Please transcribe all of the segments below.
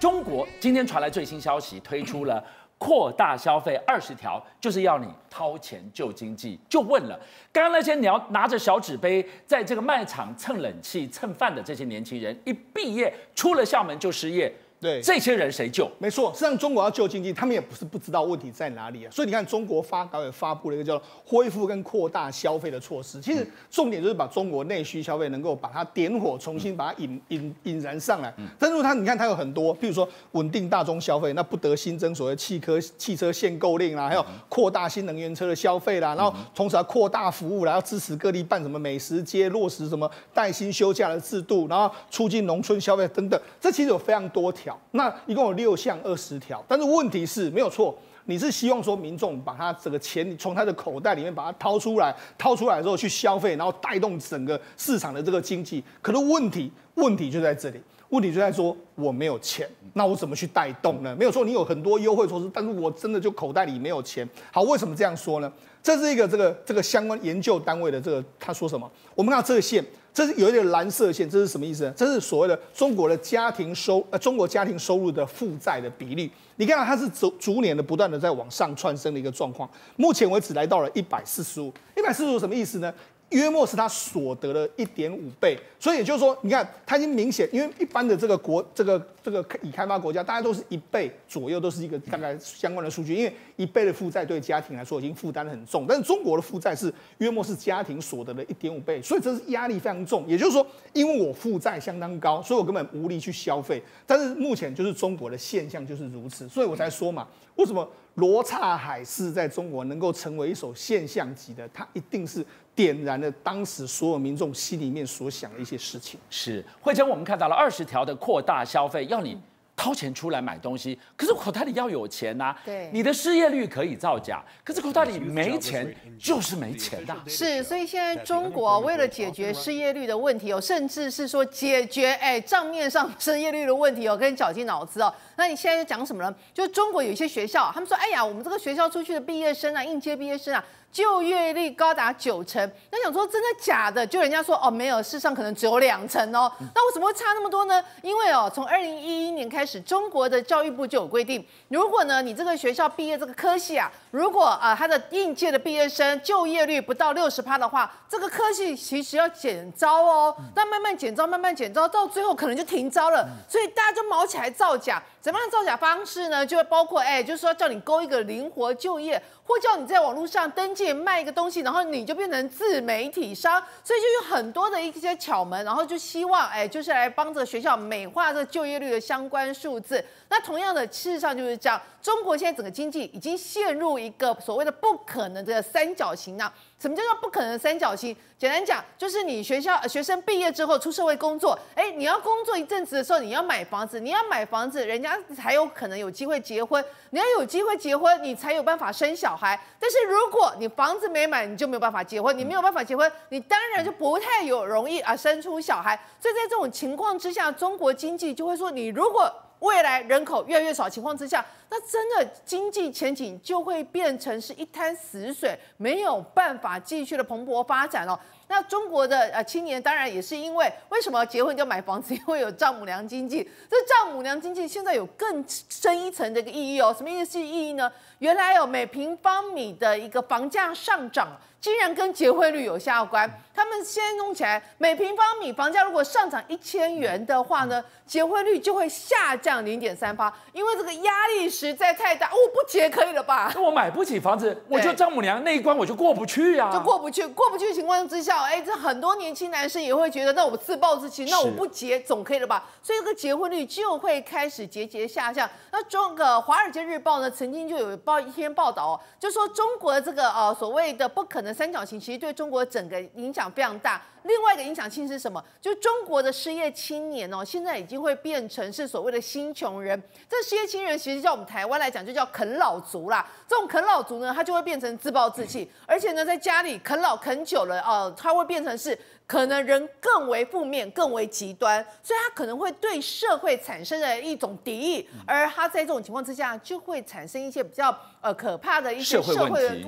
中国今天传来最新消息，推出了扩大消费二十条，就是要你掏钱救经济。就问了，刚刚那些你要拿着小纸杯在这个卖场蹭冷气、蹭饭的这些年轻人，一毕业出了校门就失业。对，这些人谁救？没错，实际上中国要救经济，他们也不是不知道问题在哪里啊。所以你看，中国发改委发布了一个叫恢复跟扩大消费的措施。其实重点就是把中国内需消费能够把它点火，重新把它引引引燃上来。但是它，你看它有很多，譬如说稳定大宗消费，那不得新增所谓汽车汽车限购令啦，还有扩大新能源车的消费啦，然后同时要扩大服务啦，要支持各地办什么美食街，落实什么带薪休假的制度，然后促进农村消费等等。这其实有非常多条。那一共有六项二十条，但是问题是没有错，你是希望说民众把他这个钱从他的口袋里面把它掏出来，掏出来之后去消费，然后带动整个市场的这个经济。可是问题问题就在这里，问题就在说我没有钱，那我怎么去带动呢？没有错，你有很多优惠措施，但是我真的就口袋里没有钱。好，为什么这样说呢？这是一个这个这个相关研究单位的这个他说什么？我们看到这个线。这是有一点蓝色线，这是什么意思呢？这是所谓的中国的家庭收呃中国家庭收入的负债的比例。你看到它是逐逐年的不断的在往上窜升的一个状况，目前为止来到了一百四十五。一百四十五什么意思呢？约莫是他所得的一点五倍，所以也就是说，你看他已经明显，因为一般的这个国这个这个已开发国家，大家都是一倍左右，都是一个大概相关的数据。因为一倍的负债对家庭来说已经负担得很重，但是中国的负债是约莫是家庭所得的一点五倍，所以这是压力非常重。也就是说，因为我负债相当高，所以我根本无力去消费。但是目前就是中国的现象就是如此，所以我才说嘛，为什么罗刹海市在中国能够成为一首现象级的，它一定是。点燃了当时所有民众心里面所想的一些事情。是，慧珍，我们看到了二十条的扩大消费，要你掏钱出来买东西，可是口袋里要有钱呐、啊。对，你的失业率可以造假，可是口袋里没钱就是没钱的、啊。是，所以现在中国为了解决失业率的问题哦，甚至是说解决哎账面上失业率的问题哦，跟绞尽脑汁哦。那你现在在讲什么呢？就是中国有一些学校，他们说，哎呀，我们这个学校出去的毕业生啊，应届毕业生啊。就业率高达九成，那想说真的假的？就人家说哦，没有，事实上可能只有两成哦。那为什么会差那么多呢？因为哦，从二零一一年开始，中国的教育部就有规定，如果呢你这个学校毕业这个科系啊，如果啊他的应届的毕业生就业率不到六十趴的话，这个科系其实要减招哦。那慢慢减招，慢慢减招，到最后可能就停招了。所以大家就卯起来造假。怎么样造假方式呢？就会包括哎，就是说叫你勾一个灵活就业，或叫你在网络上登卖一个东西，然后你就变成自媒体商，所以就有很多的一些巧门，然后就希望哎，就是来帮着学校美化这就业率的相关数字。那同样的，事实上就是这样，中国现在整个经济已经陷入一个所谓的不可能的三角形啊。什么叫做不可能三角形？简单讲，就是你学校学生毕业之后出社会工作，哎，你要工作一阵子的时候，你要买房子，你要买房子，人家才有可能有机会结婚。你要有机会结婚，你才有办法生小孩。但是如果你房子没买，你就没有办法结婚。你没有办法结婚，你当然就不太有容易啊生出小孩。所以在这种情况之下，中国经济就会说，你如果未来人口越来越少情况之下，那真的经济前景就会变成是一滩死水，没有办法继续的蓬勃发展哦。那中国的呃青年当然也是因为为什么结婚就买房子？因为有丈母娘经济。这丈母娘经济现在有更深一层的一个意义哦。什么意思意义呢？原来有每平方米的一个房价上涨。竟然跟结婚率有相关，他们现在弄起来，每平方米房价如果上涨一千元的话呢，结婚率就会下降零点三八，因为这个压力实在太大。我、哦、不结可以了吧？那我买不起房子，我就丈母娘那一关我就过不去呀、啊，就过不去。过不去的情况之下，哎，这很多年轻男生也会觉得，那我自暴自弃，那我不结总可以了吧？所以这个结婚率就会开始节节下降。那中个《华尔街日报》呢，曾经就有报一篇报道哦，就说中国的这个呃所谓的不可能。三角形其实对中国整个影响非常大。另外一个影响性是什么？就中国的失业青年哦，现在已经会变成是所谓的新穷人。这失业青年其实叫我们台湾来讲，就叫啃老族啦。这种啃老族呢，他就会变成自暴自弃，而且呢，在家里啃老啃久了哦，他会变成是可能人更为负面、更为极端，所以他可能会对社会产生了一种敌意，而他在这种情况之下，就会产生一些比较呃可怕的一些社会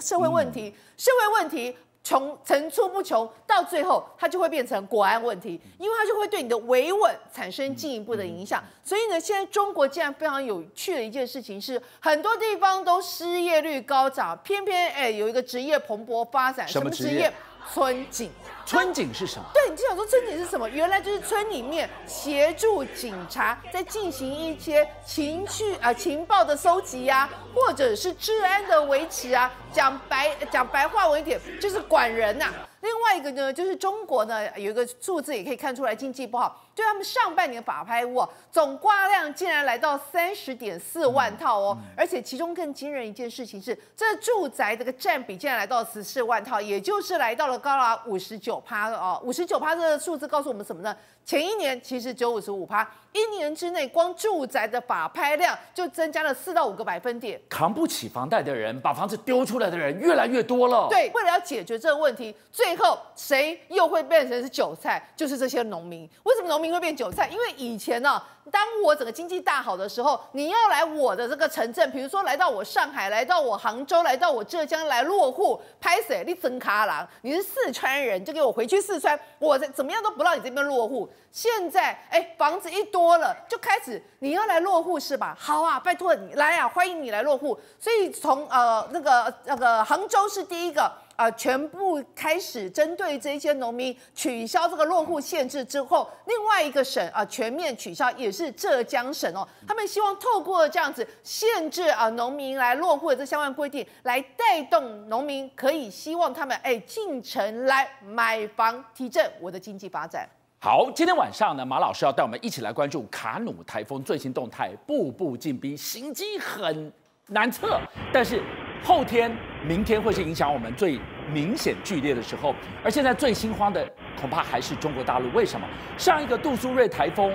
社会问题。社会问题穷层出不穷，到最后它就会变成国安问题，因为它就会对你的维稳产生进一步的影响。所以呢，现在中国竟然非常有趣的一件事情是，很多地方都失业率高涨，偏偏哎有一个职业蓬勃发展，什么职业？村警。村警是什么？对，你就想说村警是什么？原来就是村里面协助警察在进行一些情绪啊、呃、情报的搜集呀、啊，或者是治安的维持啊。讲白讲白话文一点，就是管人呐、啊。另外一个呢，就是中国呢有一个数字也可以看出来经济不好，就他们上半年法拍屋、啊、总挂量竟然来到三十点四万套哦，而且其中更惊人一件事情是，这住宅这个占比竟然来到十四万套，也就是来到了高达五十九九趴哦，五十九趴的数字告诉我们什么呢？前一年其实只有五十五趴，一年之内光住宅的法拍量就增加了四到五个百分点，扛不起房贷的人，把房子丢出来的人越来越多了。对，为了要解决这个问题，最后谁又会变成是韭菜？就是这些农民。为什么农民会变韭菜？因为以前呢、啊。当我整个经济大好的时候，你要来我的这个城镇，比如说来到我上海，来到我杭州，来到我浙江来落户，拍谁？你真卡郎，你是四川人，就给我回去四川，我怎么样都不让你这边落户。现在哎，房子一多了，就开始你要来落户是吧？好啊，拜托你来啊，欢迎你来落户。所以从呃那个那个杭州是第一个。啊，全部开始针对这些农民取消这个落户限制之后，另外一个省啊全面取消，也是浙江省哦。他们希望透过这样子限制啊农民来落户的这相关规定，来带动农民可以希望他们哎进城来买房，提振我的经济发展。好，今天晚上呢，马老师要带我们一起来关注卡努台风最新动态，步步进逼，行迹很难测，但是。后天、明天会是影响我们最明显剧烈的时候，而现在最心慌的恐怕还是中国大陆。为什么？上一个杜苏芮台风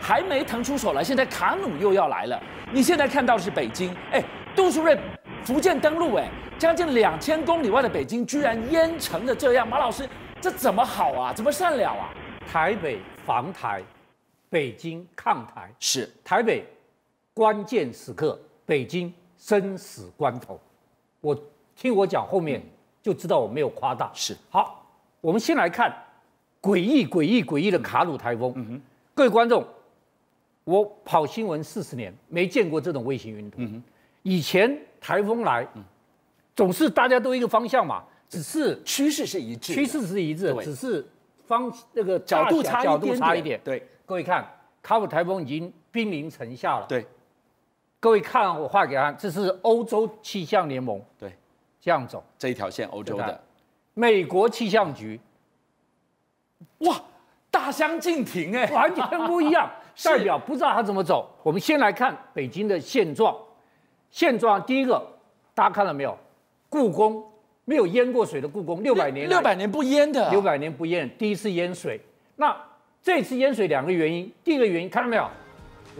还没腾出手来，现在卡努又要来了。你现在看到的是北京，哎，杜苏芮福建登陆，哎，将近两千公里外的北京居然淹成了这样。马老师，这怎么好啊？怎么善了啊？台北防台，北京抗台，是台北关键时刻，北京生死关头。我听我讲后面就知道我没有夸大。是好，我们先来看诡异、诡异、诡异的卡努台风。嗯哼，各位观众，我跑新闻四十年，没见过这种卫星云图。嗯哼，以前台风来，总是大家都一个方向嘛，只是趋势是一致，趋势是一致，只是方那个角度差角度差一点。对，各位看，卡普台风已经兵临城下了。对。各位看，我画给他，这是欧洲气象联盟，对，这样走这一条线，欧洲的，美国气象局，哇，大相径庭哎，完全不一样，代表不知道他怎么走。我们先来看北京的现状，现状第一个，大家看到没有？故宫没有淹过水的故宫，六百年，六百年不淹的，六百年不淹，第一次淹水。那这次淹水两个原因，第一个原因看到没有？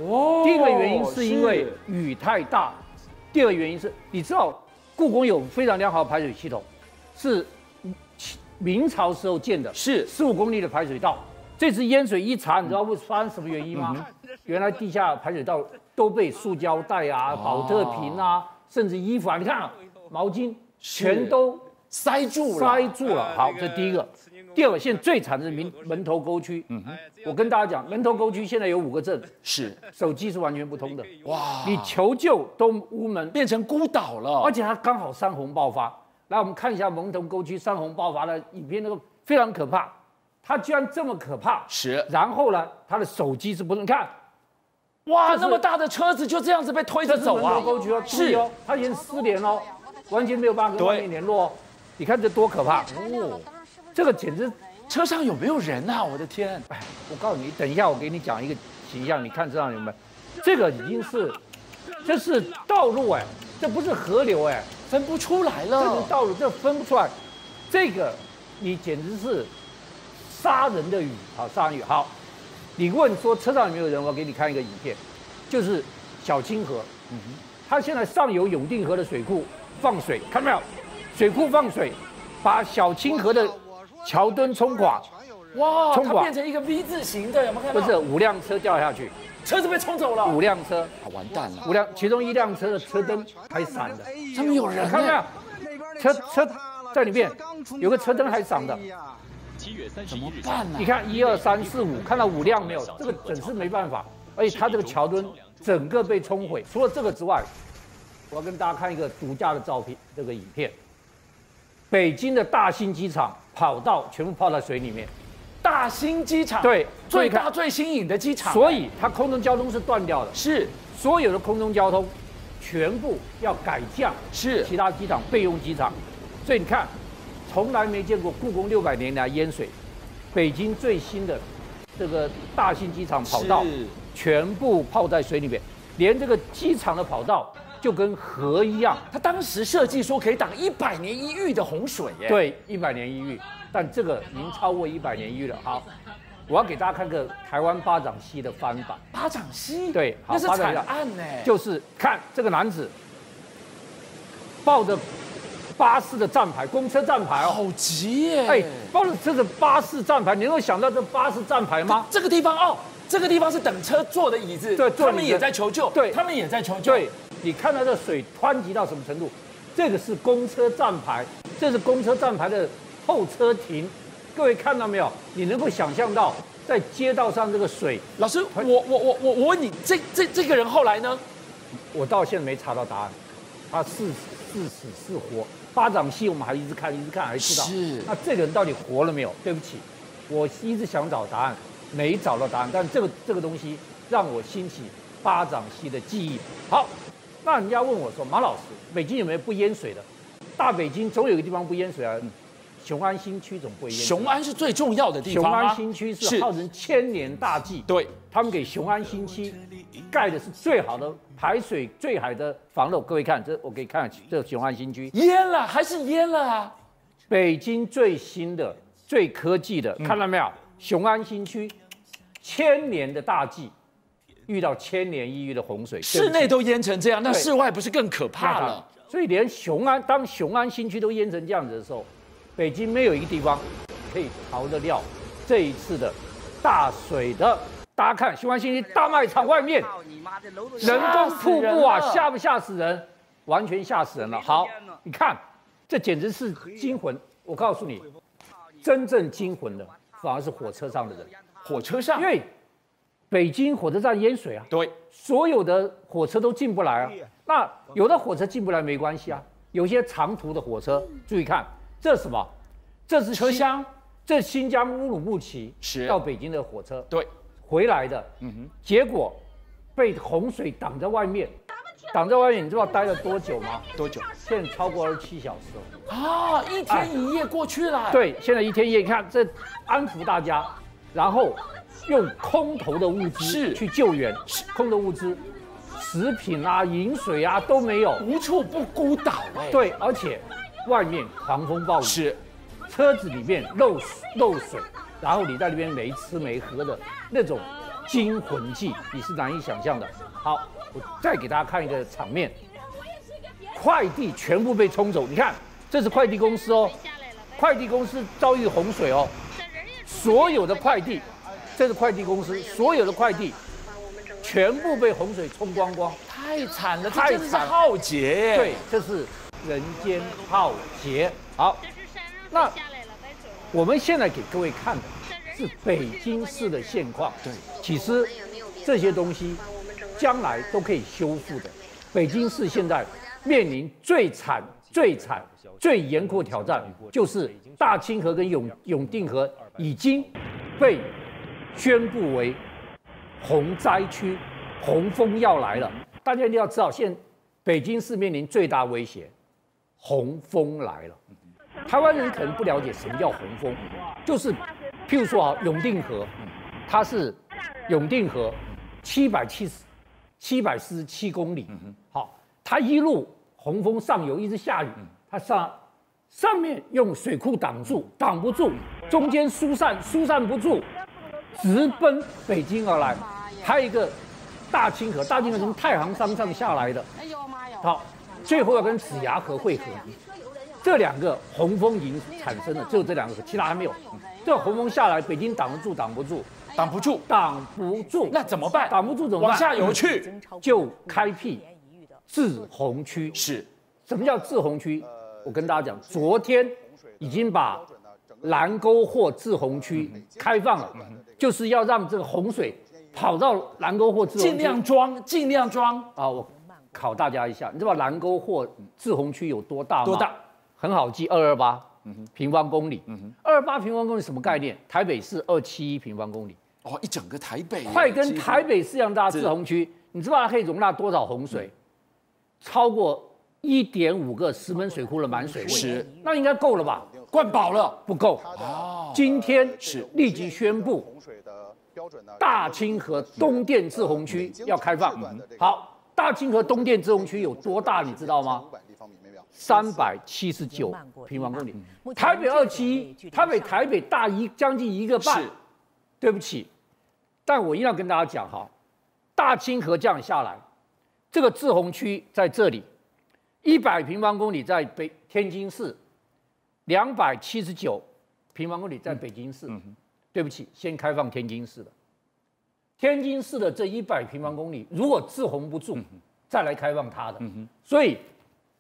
哦，第一个原因是因为雨太大，第二个原因是，你知道故宫有非常良好的排水系统，是明朝时候建的，是。十五公里的排水道。这次淹水一查，你知道会发生什么原因吗？原来地下排水道都被塑胶袋啊、保特瓶啊，甚至衣服啊，你看毛巾全都塞住了，塞住了。好，这第一个。第二个，现在最惨的是门门头沟区。嗯，我跟大家讲，门头沟区现在有五个镇，是手机是完全不通的。哇，你求救都无门，变成孤岛了。而且它刚好山洪爆发。来，我们看一下门头沟区山洪爆发的影片，那个非常可怕。它居然这么可怕。是。然后呢，它的手机是不能看。哇，那么大的车子就这样子被推着走啊！门头沟区哦，是哦，它已经失联了，完全没有办法跟外面联络。你看这多可怕！哦。这个简直，车上有没有人啊？我的天！哎，我告诉你，等一下我给你讲一个形象，你看车上有没有？这个已经是，这是道路哎，这不是河流哎，分不出来了。这是道路，这分不出来。这个你简直是杀人的雨，好杀人雨。好，你问说车上有没有人？我给你看一个影片，就是小清河，嗯哼，它现在上游永定河的水库放水，看到没有？水库放水，把小清河的。桥墩冲垮，哇！冲垮，变成一个 V 字形的，有没有看到？不是，五辆车掉下去，车子被冲走了。五辆车，啊，完蛋了。五辆，其中一辆车的车灯还闪的，上面有人，看到没有？车车在里面有个车灯还闪的。怎么办呢？你看一二三四五，看到五辆没有？这个真是没办法。而且它这个桥墩整个被冲毁。除了这个之外，我要跟大家看一个独家的照片，这个影片。北京的大兴机场跑道全部泡在水里面。大兴机场对，最大最新颖的机场，所以它空中交通是断掉的。是，所有的空中交通全部要改降。是，其他机场备用机场。所以你看。从来没见过故宫六百年来淹水，北京最新的这个大兴机场跑道全部泡在水里面，连这个机场的跑道就跟河一样。他当时设计说可以挡一百年一遇的洪水耶。对，一百年一遇，但这个已经超过一百年一遇了。好，我要给大家看个台湾巴掌溪的翻版。巴掌溪？对，好，那是惨案呢。就是看这个男子抱着。巴士的站牌，公车站牌哦，好急耶！哎，抱着这个巴士站牌，你能够想到这巴士站牌吗？这个地方哦，这个地方是等车坐的椅子，对，他们也在求救，对，他们也在求救。对，你看到这水湍急到什么程度？这个是公车站牌，这是公车站牌的候车亭。各位看到没有？你能够想象到在街道上这个水？老师，我我我我我问你，这这这个人后来呢？我到现在没查到答案，他是是死是活？巴掌戏，我们还一直看，一直看，还知道。是。那这个人到底活了没有？对不起，我一直想找答案，没找到答案。但这个这个东西让我兴起巴掌戏的记忆。好，那人家问我说：“马老师，北京有没有不淹水的？大北京总有一个地方不淹水啊。”雄安新区总不会淹水。雄安是最重要的地方。雄安新区是号称千年大计。对。他们给雄安新区盖的是最好的。排水最好的防漏，各位看这，我给你看这雄安新区淹了还是淹了啊？北京最新的、最科技的，看到没有？雄安新区千年的大计，遇到千年一遇的洪水，室内都淹成这样，那室外不是更可怕了？所以连雄安，当雄安新区都淹成这样子的时候，北京没有一个地方可以逃得掉这一次的大水的。大家看雄安新区大卖场外面，人工瀑布啊，吓不吓死人？完全吓死人了。好，你看，这简直是惊魂。我告诉你，真正惊魂的反而是火车上的人。火车上，因为北京火车站淹水啊，对，所有的火车都进不来啊。那有的火车进不来没关系啊，有些长途的火车，注意看，这是什么？这是车厢，这是新疆乌鲁木齐是到北京的火车。对。回来的，嗯哼，结果被洪水挡在外面，挡在外面，你知道待了多久吗？多久？现在超过二十七小时了。啊，一天一夜过去了。对，现在一天一夜，你看这安抚大家，然后用空投的物资去救援，空的物资，食品啊、饮水啊都没有，无处不孤岛哎。对，而且外面狂风暴雨，是，车子里面漏漏水。然后你在那边没吃没喝的那种惊魂记，你是难以想象的。好，我再给大家看一个场面，快递全部被冲走。你看，这是快递公司哦，快递公司遭遇洪水哦，所有的快递，这是快递公司，所有的快递全部被洪水冲光光，太惨了，太惨了，浩劫。对，这是人间浩劫。好，那。我们现在给各位看的是北京市的现况。对，其实这些东西将来都可以修复的。北京市现在面临最惨、最惨、最严酷挑战，就是大清河跟永永定河已经被宣布为洪灾区，洪峰要来了。大家一定要知道，现北京市面临最大威胁，洪峰来了。台湾人可能不了解什么叫洪峰，就是，譬如说啊，永定河，它是永定河，七百七十，七百四十七公里，好，它一路洪峰上游一直下雨，它上上面用水库挡住，挡不住，中间疏散疏散不住，直奔北京而来。还有一个大清河，大清河从太行山上下来的，好，最后要跟子牙河汇合。这两个洪峰已经产生了，只有这两个，其他还没有。这洪峰下来，北京挡得住，挡不住，挡不住，挡不住，那怎么办？挡不住怎么办？往下游去，就开辟滞洪区。是，什么叫滞洪区？我跟大家讲，昨天已经把兰沟或滞洪区开放了，就是要让这个洪水跑到兰沟或滞洪区，尽量装，尽量装啊！我考大家一下，你知道兰沟或滞洪区有多大吗？多大？很好记，二二八平方公里。二二八平方公里什么概念？台北市二七一平方公里。哦，一整个台北，快跟台北市一样大滞洪区，你知道它可以容纳多少洪水？超过一点五个石门水库的满水位。是，那应该够了吧？灌饱了，不够。哦，今天是立即宣布，大清河东电自洪区要开放。好，大清河东电自洪区有多大？你知道吗？三百七十九平方公里，台北二七一，台北台北大一将近一个半。对不起，但我一定要跟大家讲哈，大清河降下来，这个滞洪区在这里，一百平方公里在北天津市，两百七十九平方公里在北京市。嗯嗯、对不起，先开放天津市的，天津市的这一百平方公里，如果滞洪不住，嗯、再来开放它的。嗯、所以。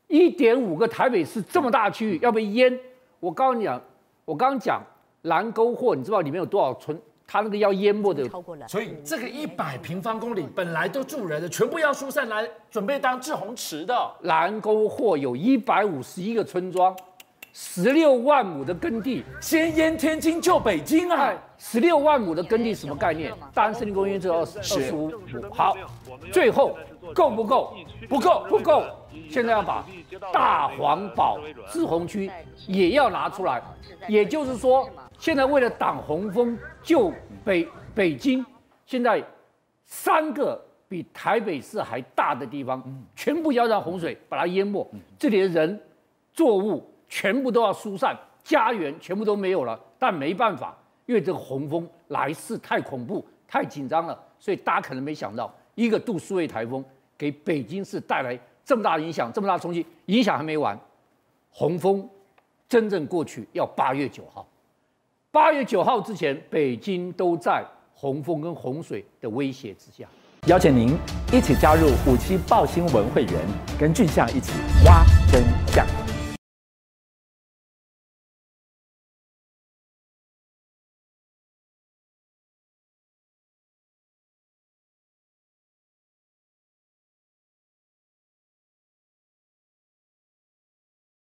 一点五个台北市这么大区域要被淹，我告诉你讲，我刚刚讲蓝沟货你知道里面有多少村，它那个要淹没的，所以这个一百平方公里本来都住人的，全部要疏散来准备当滞洪池的。蓝沟货有一百五十一个村庄，十六万亩的耕地，先淹天津救北京啊！十六万亩的耕地什么概念？大安森林公园只有二十五亩。好，最后够不够？不够，不够。现在要把大黄堡滞洪区也要拿出来，也就是说，现在为了挡洪峰救北北京，现在三个比台北市还大的地方，全部要让洪水把它淹没，这里的人、作物全部都要疏散，家园全部都没有了。但没办法，因为这个洪峰来势太恐怖、太紧张了，所以大家可能没想到，一个杜苏芮台风给北京市带来。这么大的影响，这么大的冲击，影响还没完，洪峰真正过去要八月九号，八月九号之前，北京都在洪峰跟洪水的威胁之下。邀请您一起加入五七报新闻会员，跟俊相一起挖真相。